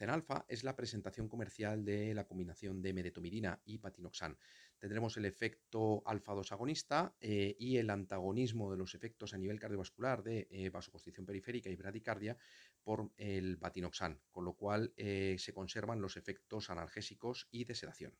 Cenalfa es la presentación comercial de la combinación de medetomidina y patinoxan. Tendremos el efecto alfa-2 agonista eh, y el antagonismo de los efectos a nivel cardiovascular de eh, vasoconstricción periférica y bradicardia por el patinoxan, con lo cual eh, se conservan los efectos analgésicos y de sedación.